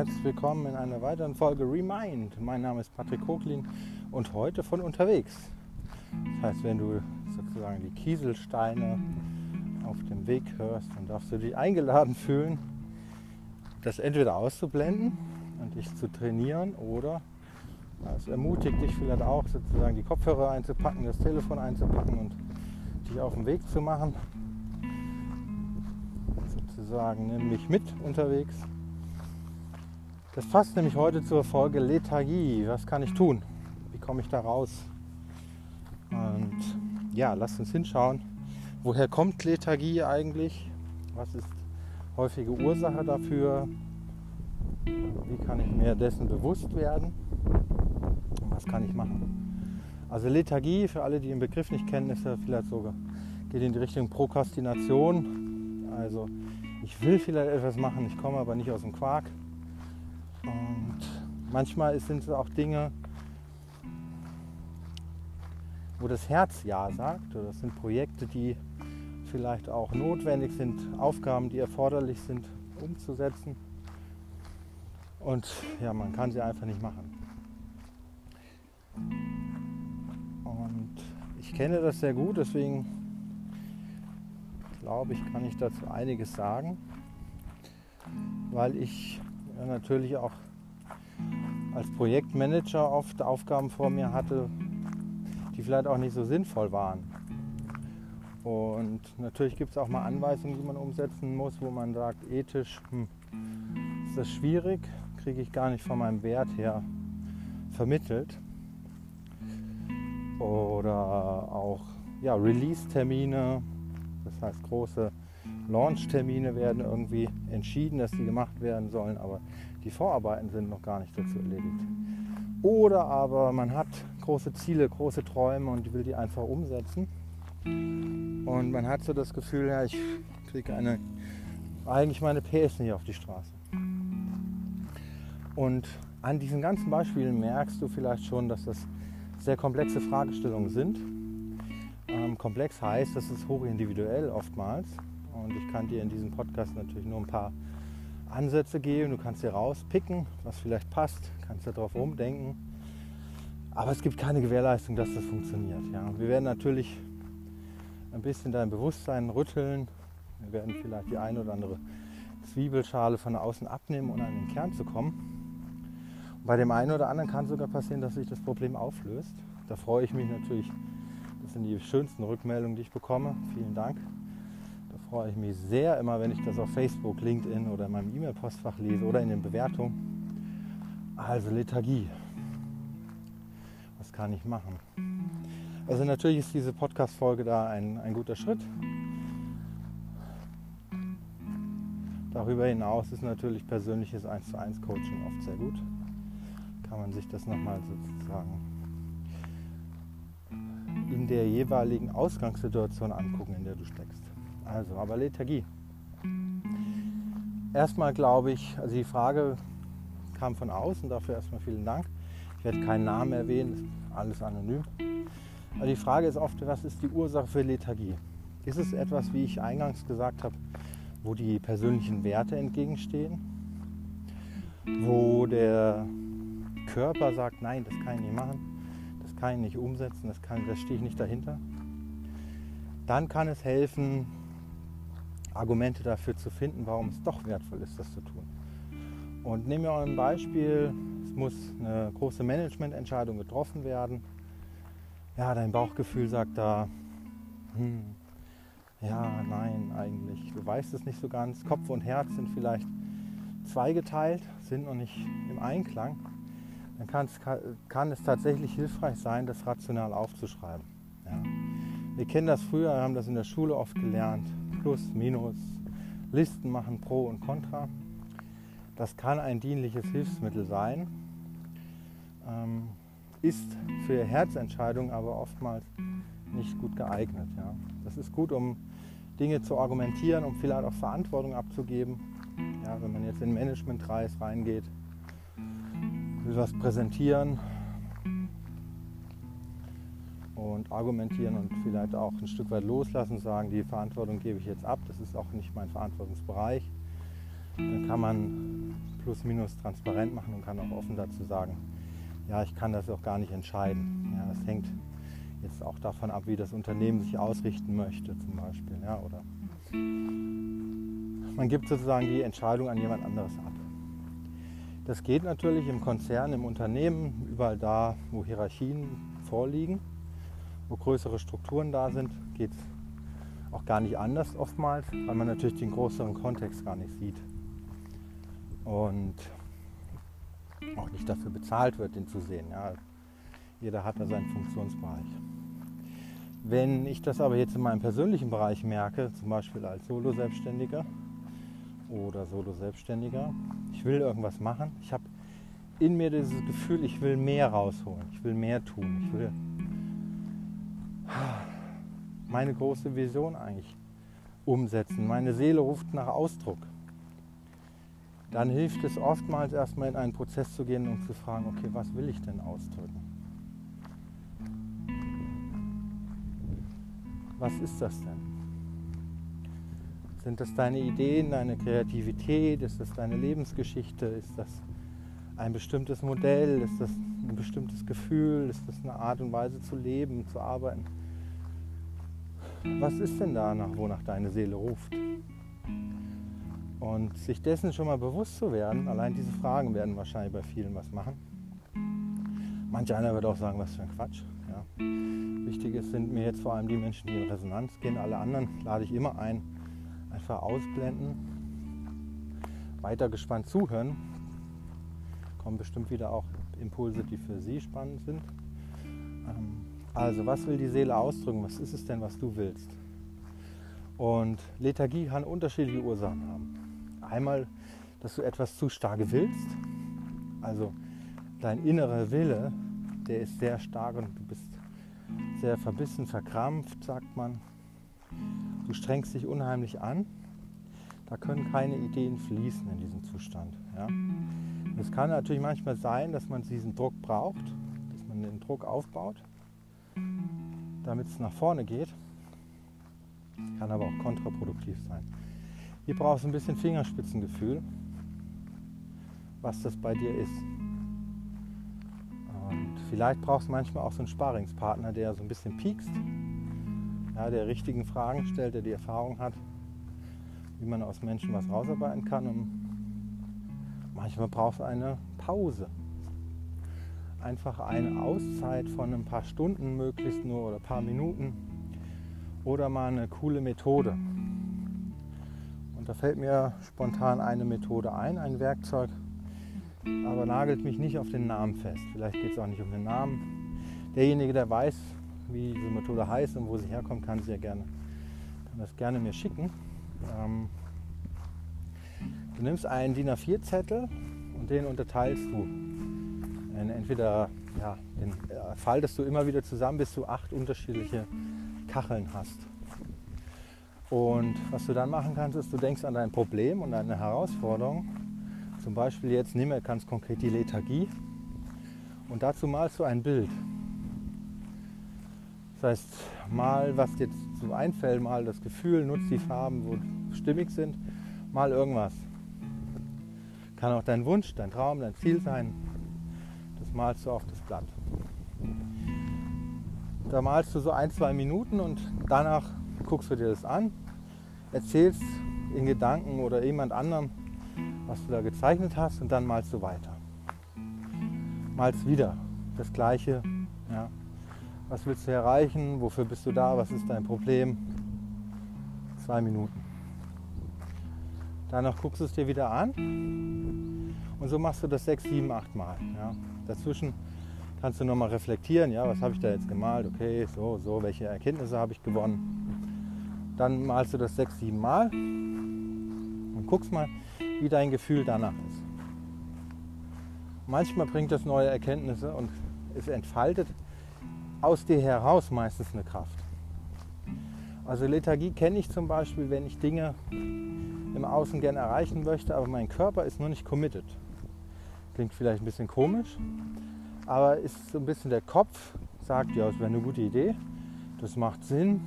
herzlich willkommen in einer weiteren Folge Remind. Mein Name ist Patrick Koklin und heute von unterwegs. Das heißt, wenn du sozusagen die Kieselsteine auf dem Weg hörst, dann darfst du dich eingeladen fühlen, das entweder auszublenden und dich zu trainieren oder es ermutigt dich vielleicht auch sozusagen die Kopfhörer einzupacken, das Telefon einzupacken und dich auf den Weg zu machen. Sozusagen nämlich mit unterwegs. Das passt nämlich heute zur Folge Lethargie. Was kann ich tun? Wie komme ich da raus? Und ja, lasst uns hinschauen. Woher kommt Lethargie eigentlich? Was ist häufige Ursache dafür? Wie kann ich mir dessen bewusst werden? Und was kann ich machen? Also Lethargie, für alle, die den Begriff nicht kennen, ist ja vielleicht sogar, geht in die Richtung Prokrastination. Also ich will vielleicht etwas machen, ich komme aber nicht aus dem Quark. Und manchmal sind es auch Dinge, wo das Herz Ja sagt. Oder das sind Projekte, die vielleicht auch notwendig sind, Aufgaben, die erforderlich sind, umzusetzen. Und ja, man kann sie einfach nicht machen. Und ich kenne das sehr gut, deswegen glaube ich, kann ich dazu einiges sagen, weil ich natürlich auch als Projektmanager oft Aufgaben vor mir hatte, die vielleicht auch nicht so sinnvoll waren. Und natürlich gibt es auch mal Anweisungen, die man umsetzen muss, wo man sagt, ethisch hm, ist das schwierig, kriege ich gar nicht von meinem Wert her vermittelt. Oder auch ja, Release-Termine, das heißt große Launch-Termine werden irgendwie entschieden, dass die gemacht werden sollen, aber die Vorarbeiten sind noch gar nicht dazu erledigt. Oder aber man hat große Ziele, große Träume und will die einfach umsetzen. Und man hat so das Gefühl, ja, ich kriege eine, eigentlich meine PS nicht auf die Straße. Und an diesen ganzen Beispielen merkst du vielleicht schon, dass das sehr komplexe Fragestellungen sind. Ähm, komplex heißt, das ist hochindividuell oftmals. Und ich kann dir in diesem Podcast natürlich nur ein paar Ansätze geben. Du kannst dir rauspicken, was vielleicht passt, kannst darauf rumdenken. Aber es gibt keine Gewährleistung, dass das funktioniert. Ja. Wir werden natürlich ein bisschen dein Bewusstsein rütteln. Wir werden vielleicht die eine oder andere Zwiebelschale von außen abnehmen, um an den Kern zu kommen. Und bei dem einen oder anderen kann sogar passieren, dass sich das Problem auflöst. Da freue ich mich natürlich. Das sind die schönsten Rückmeldungen, die ich bekomme. Vielen Dank freue ich mich sehr immer, wenn ich das auf Facebook, LinkedIn oder in meinem E-Mail-Postfach lese oder in den Bewertungen. Also Lethargie. Was kann ich machen? Also natürlich ist diese Podcast-Folge da ein, ein guter Schritt. Darüber hinaus ist natürlich persönliches 1 zu 1 Coaching oft sehr gut. Kann man sich das nochmal sozusagen in der jeweiligen Ausgangssituation angucken, in der du steckst. Also, aber Lethargie. Erstmal glaube ich, also die Frage kam von außen, dafür erstmal vielen Dank. Ich werde keinen Namen erwähnen, alles anonym. Aber die Frage ist oft, was ist die Ursache für Lethargie? Ist es etwas, wie ich eingangs gesagt habe, wo die persönlichen Werte entgegenstehen? Wo der Körper sagt, nein, das kann ich nicht machen, das kann ich nicht umsetzen, das, das stehe ich nicht dahinter? Dann kann es helfen, Argumente dafür zu finden, warum es doch wertvoll ist, das zu tun. Und nehmen wir ein Beispiel, es muss eine große Managemententscheidung getroffen werden. Ja, dein Bauchgefühl sagt da, hm, ja, nein, eigentlich, du weißt es nicht so ganz. Kopf und Herz sind vielleicht zweigeteilt, sind noch nicht im Einklang. Dann kann es, kann es tatsächlich hilfreich sein, das rational aufzuschreiben. Ja. Wir kennen das früher, wir haben das in der Schule oft gelernt. Plus, Minus, Listen machen, Pro und Contra. Das kann ein dienliches Hilfsmittel sein, ähm, ist für Herzentscheidungen aber oftmals nicht gut geeignet. Ja. Das ist gut, um Dinge zu argumentieren, um vielleicht auch Verantwortung abzugeben. Ja, wenn man jetzt in Managementkreis reingeht, will was präsentieren, und argumentieren und vielleicht auch ein Stück weit loslassen sagen, die Verantwortung gebe ich jetzt ab, das ist auch nicht mein Verantwortungsbereich. Dann kann man plus minus transparent machen und kann auch offen dazu sagen, ja, ich kann das auch gar nicht entscheiden. Ja, es hängt jetzt auch davon ab, wie das Unternehmen sich ausrichten möchte zum Beispiel. Ja, oder man gibt sozusagen die Entscheidung an jemand anderes ab. Das geht natürlich im Konzern, im Unternehmen, überall da, wo Hierarchien vorliegen, wo größere Strukturen da sind, geht es auch gar nicht anders oftmals, weil man natürlich den größeren Kontext gar nicht sieht. Und auch nicht dafür bezahlt wird, den zu sehen. Ja. Jeder hat da seinen Funktionsbereich. Wenn ich das aber jetzt in meinem persönlichen Bereich merke, zum Beispiel als Solo-Selbstständiger oder Solo-Selbstständiger, ich will irgendwas machen, ich habe in mir dieses Gefühl, ich will mehr rausholen, ich will mehr tun, ich will meine große Vision eigentlich umsetzen. Meine Seele ruft nach Ausdruck. Dann hilft es oftmals erstmal in einen Prozess zu gehen und zu fragen, okay, was will ich denn ausdrücken? Was ist das denn? Sind das deine Ideen, deine Kreativität? Ist das deine Lebensgeschichte? Ist das ein bestimmtes Modell? Ist das ein bestimmtes Gefühl? Ist das eine Art und Weise zu leben, zu arbeiten? Was ist denn danach, wonach deine Seele ruft? Und sich dessen schon mal bewusst zu werden, allein diese Fragen werden wahrscheinlich bei vielen was machen. Manch einer wird auch sagen, was für ein Quatsch. Ja. Wichtig ist, sind mir jetzt vor allem die Menschen, die in Resonanz gehen. Alle anderen lade ich immer ein, einfach ausblenden, weiter gespannt zuhören. Kommen bestimmt wieder auch Impulse, die für Sie spannend sind. Ähm, also, was will die Seele ausdrücken? Was ist es denn, was du willst? Und Lethargie kann unterschiedliche Ursachen haben. Einmal, dass du etwas zu stark willst. Also dein innerer Wille, der ist sehr stark und du bist sehr verbissen, verkrampft, sagt man. Du strengst dich unheimlich an. Da können keine Ideen fließen in diesem Zustand. Ja? Es kann natürlich manchmal sein, dass man diesen Druck braucht, dass man den Druck aufbaut damit es nach vorne geht. Kann aber auch kontraproduktiv sein. Hier brauchst du ein bisschen Fingerspitzengefühl, was das bei dir ist. Und vielleicht brauchst du manchmal auch so einen Sparingspartner, der so ein bisschen piekst, ja, der richtigen Fragen stellt, der die Erfahrung hat, wie man aus Menschen was rausarbeiten kann. Und manchmal brauchst du eine Pause einfach eine Auszeit von ein paar Stunden, möglichst nur oder ein paar Minuten oder mal eine coole Methode. Und da fällt mir spontan eine Methode ein, ein Werkzeug, aber nagelt mich nicht auf den Namen fest. Vielleicht geht es auch nicht um den Namen. Derjenige, der weiß, wie diese Methode heißt und wo sie herkommt, kann sie ja gerne, kann das gerne mir schicken. Ähm, du nimmst einen DIN A4-Zettel und den unterteilst du entweder ja, den äh, faltest du immer wieder zusammen, bis du acht unterschiedliche Kacheln hast. Und was du dann machen kannst, ist, du denkst an dein Problem und deine Herausforderung. Zum Beispiel jetzt nimm mir ganz konkret die Lethargie und dazu malst du ein Bild. Das heißt, mal was dir so einfällt, mal das Gefühl, nutzt die Farben, wo stimmig sind, mal irgendwas. Kann auch dein Wunsch, dein Traum, dein Ziel sein, malst du auf das Blatt. Da malst du so ein, zwei Minuten und danach guckst du dir das an, erzählst in Gedanken oder jemand anderem, was du da gezeichnet hast und dann malst du weiter. Malst wieder das Gleiche. Ja. Was willst du erreichen? Wofür bist du da? Was ist dein Problem? Zwei Minuten. Danach guckst du es dir wieder an und so machst du das sechs, sieben, acht Mal. Ja. Dazwischen kannst du nochmal reflektieren, ja, was habe ich da jetzt gemalt, okay, so, so, welche Erkenntnisse habe ich gewonnen. Dann malst du das sechs, sieben Mal und guckst mal, wie dein Gefühl danach ist. Manchmal bringt das neue Erkenntnisse und es entfaltet aus dir heraus meistens eine Kraft. Also Lethargie kenne ich zum Beispiel, wenn ich Dinge im Außen gerne erreichen möchte, aber mein Körper ist noch nicht committed. Klingt vielleicht ein bisschen komisch, aber ist so ein bisschen der Kopf, sagt, ja, es wäre eine gute Idee, das macht Sinn,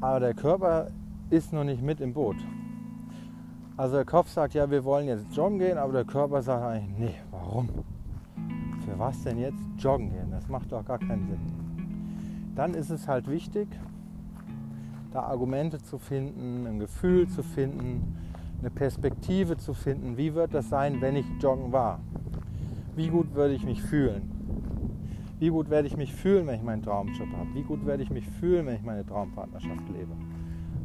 aber der Körper ist noch nicht mit im Boot. Also der Kopf sagt, ja, wir wollen jetzt joggen gehen, aber der Körper sagt eigentlich, nee, warum? Für was denn jetzt joggen gehen? Das macht doch gar keinen Sinn. Dann ist es halt wichtig, da Argumente zu finden, ein Gefühl zu finden, eine Perspektive zu finden. Wie wird das sein, wenn ich joggen war? Wie gut würde ich mich fühlen? Wie gut werde ich mich fühlen, wenn ich meinen Traumjob habe? Wie gut werde ich mich fühlen, wenn ich meine Traumpartnerschaft lebe?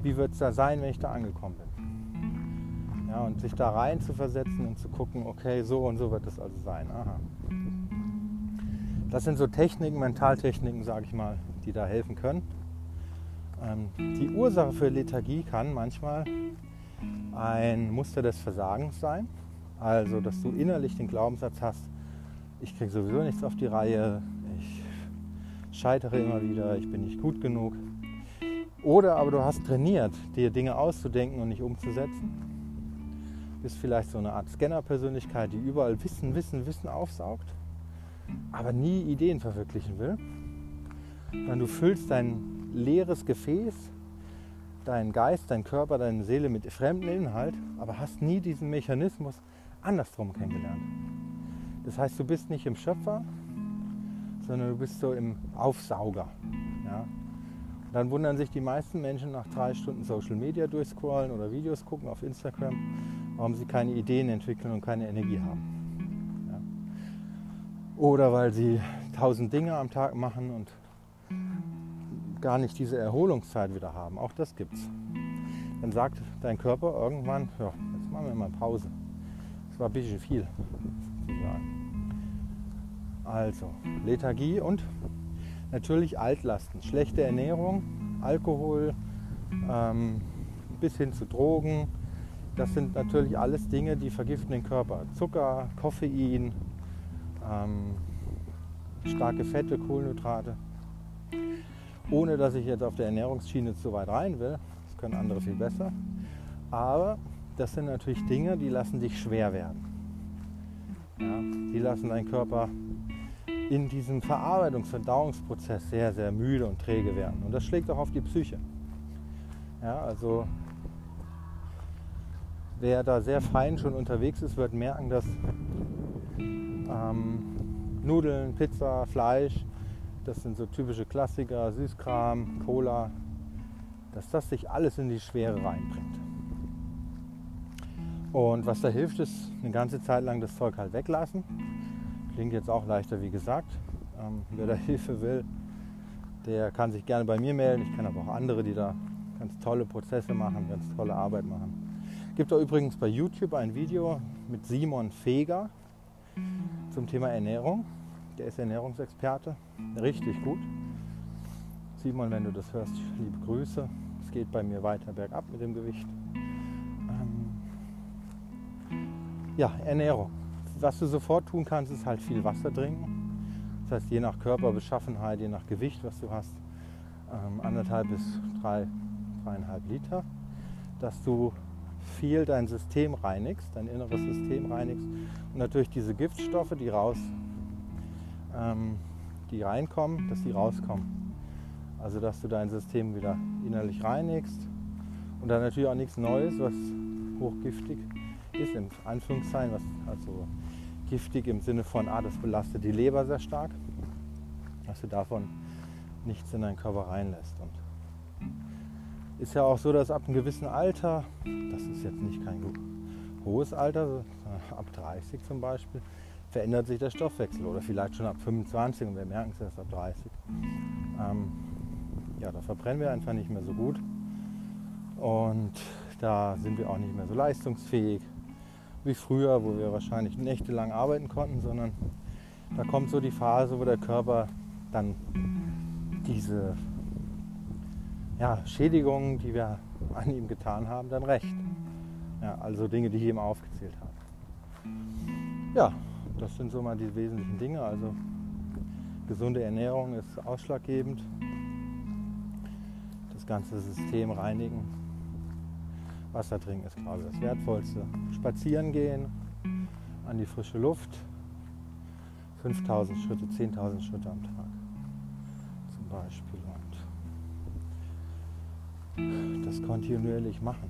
Wie wird es da sein, wenn ich da angekommen bin? Ja, und sich da rein zu versetzen und zu gucken, okay, so und so wird es also sein. Aha. Das sind so Techniken, Mentaltechniken, sage ich mal, die da helfen können. Ähm, die Ursache für Lethargie kann manchmal ein Muster des Versagens sein. Also, dass du innerlich den Glaubenssatz hast, ich kriege sowieso nichts auf die Reihe, ich scheitere immer wieder, ich bin nicht gut genug. Oder aber du hast trainiert, dir Dinge auszudenken und nicht umzusetzen. Bist vielleicht so eine Art Scanner-Persönlichkeit, die überall Wissen, Wissen, Wissen aufsaugt, aber nie Ideen verwirklichen will. Dann du füllst dein leeres Gefäß, deinen Geist, deinen Körper, deine Seele mit fremdem Inhalt, aber hast nie diesen Mechanismus andersrum kennengelernt. Das heißt, du bist nicht im Schöpfer, sondern du bist so im Aufsauger. Ja? Dann wundern sich die meisten Menschen nach drei Stunden Social Media durchscrollen oder Videos gucken auf Instagram, warum sie keine Ideen entwickeln und keine Energie haben. Ja? Oder weil sie tausend Dinge am Tag machen und gar nicht diese Erholungszeit wieder haben. Auch das gibt's. Dann sagt dein Körper irgendwann, ja, jetzt machen wir mal Pause. Das war ein bisschen viel. Also, Lethargie und natürlich Altlasten. Schlechte Ernährung, Alkohol, ähm, bis hin zu Drogen. Das sind natürlich alles Dinge, die vergiften den Körper. Zucker, Koffein, ähm, starke Fette, Kohlenhydrate ohne dass ich jetzt auf der Ernährungsschiene zu weit rein will. Das können andere viel besser. Aber das sind natürlich Dinge, die lassen dich schwer werden. Ja, die lassen deinen Körper in diesem Verarbeitungs-, Verdauungsprozess sehr, sehr müde und träge werden. Und das schlägt auch auf die Psyche. Ja, also wer da sehr fein schon unterwegs ist, wird merken, dass ähm, Nudeln, Pizza, Fleisch das sind so typische Klassiker, Süßkram, Cola, dass das sich alles in die Schwere reinbringt. Und was da hilft, ist eine ganze Zeit lang das Zeug halt weglassen. Klingt jetzt auch leichter, wie gesagt. Ähm, wer da Hilfe will, der kann sich gerne bei mir melden. Ich kenne aber auch andere, die da ganz tolle Prozesse machen, ganz tolle Arbeit machen. Gibt da übrigens bei YouTube ein Video mit Simon Feger zum Thema Ernährung. Der ist Ernährungsexperte. Richtig gut. Simon, wenn du das hörst, liebe Grüße. Es geht bei mir weiter bergab mit dem Gewicht. Ähm ja, Ernährung. Was du sofort tun kannst, ist halt viel Wasser trinken. Das heißt, je nach Körperbeschaffenheit, je nach Gewicht, was du hast, ähm, anderthalb bis drei, dreieinhalb Liter, dass du viel dein System reinigst, dein inneres System reinigst und natürlich diese Giftstoffe, die raus ähm, die reinkommen, dass die rauskommen. Also dass du dein System wieder innerlich reinigst und dann natürlich auch nichts Neues, was hochgiftig ist, im Anführungszeichen, was also giftig im Sinne von, ah, das belastet die Leber sehr stark, dass du davon nichts in deinen Körper reinlässt. Und ist ja auch so, dass ab einem gewissen Alter, das ist jetzt nicht kein hohes Alter, ab 30 zum Beispiel, verändert sich der Stoffwechsel oder vielleicht schon ab 25 und wir merken es erst ab 30. Ähm, ja, da verbrennen wir einfach nicht mehr so gut und da sind wir auch nicht mehr so leistungsfähig wie früher, wo wir wahrscheinlich nächtelang arbeiten konnten, sondern da kommt so die Phase, wo der Körper dann diese ja, Schädigungen, die wir an ihm getan haben, dann rächt. Ja, also Dinge, die ich eben aufgezählt habe. Ja, das sind so mal die wesentlichen Dinge. Also gesunde Ernährung ist ausschlaggebend. Das ganze System reinigen. Wasser trinken ist quasi das Wertvollste. Spazieren gehen an die frische Luft. 5000 Schritte, 10.000 Schritte am Tag zum Beispiel. Und das kontinuierlich machen.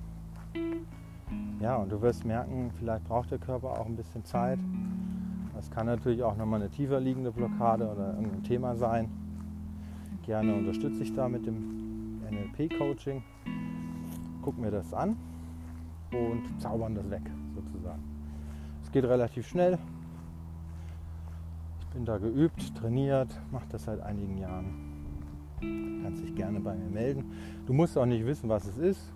Ja, und du wirst merken, vielleicht braucht der Körper auch ein bisschen Zeit. Das kann natürlich auch nochmal eine tiefer liegende Blockade oder irgendein Thema sein. Gerne unterstütze ich da mit dem NLP-Coaching. Gucken wir das an und zaubern das weg sozusagen. Es geht relativ schnell. Ich bin da geübt, trainiert, mache das seit einigen Jahren. Du kannst dich gerne bei mir melden. Du musst auch nicht wissen, was es ist.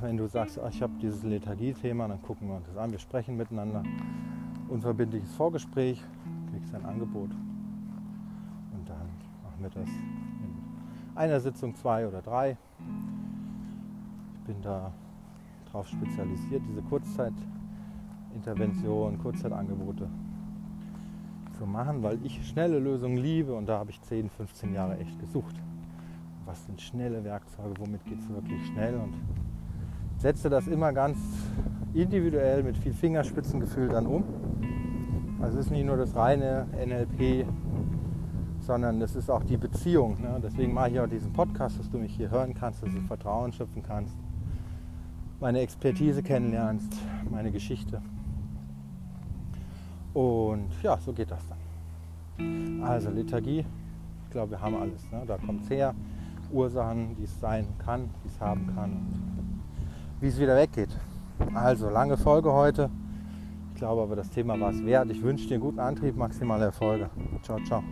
Wenn du sagst, ich habe dieses Lethargie-Thema, dann gucken wir uns das an. Wir sprechen miteinander. Unverbindliches Vorgespräch, kriegst ein Angebot. Und dann machen wir das in einer Sitzung, zwei oder drei. Ich bin da darauf spezialisiert, diese Kurzzeitintervention, Kurzzeitangebote zu machen, weil ich schnelle Lösungen liebe und da habe ich 10, 15 Jahre echt gesucht. Was sind schnelle Werkzeuge, womit geht es wirklich schnell und setze das immer ganz individuell mit viel Fingerspitzengefühl dann um. Also es ist nicht nur das reine NLP, sondern es ist auch die Beziehung. Ne? Deswegen mache ich auch diesen Podcast, dass du mich hier hören kannst, dass du Vertrauen schöpfen kannst, meine Expertise kennenlernst, meine Geschichte. Und ja, so geht das dann. Also Lethargie, ich glaube, wir haben alles. Ne? Da kommt es her. Ursachen, die es sein kann, die es haben kann wie es wieder weggeht. Also lange Folge heute. Ich glaube aber, das Thema war es wert. Ich wünsche dir guten Antrieb, maximale Erfolge. Ciao, ciao.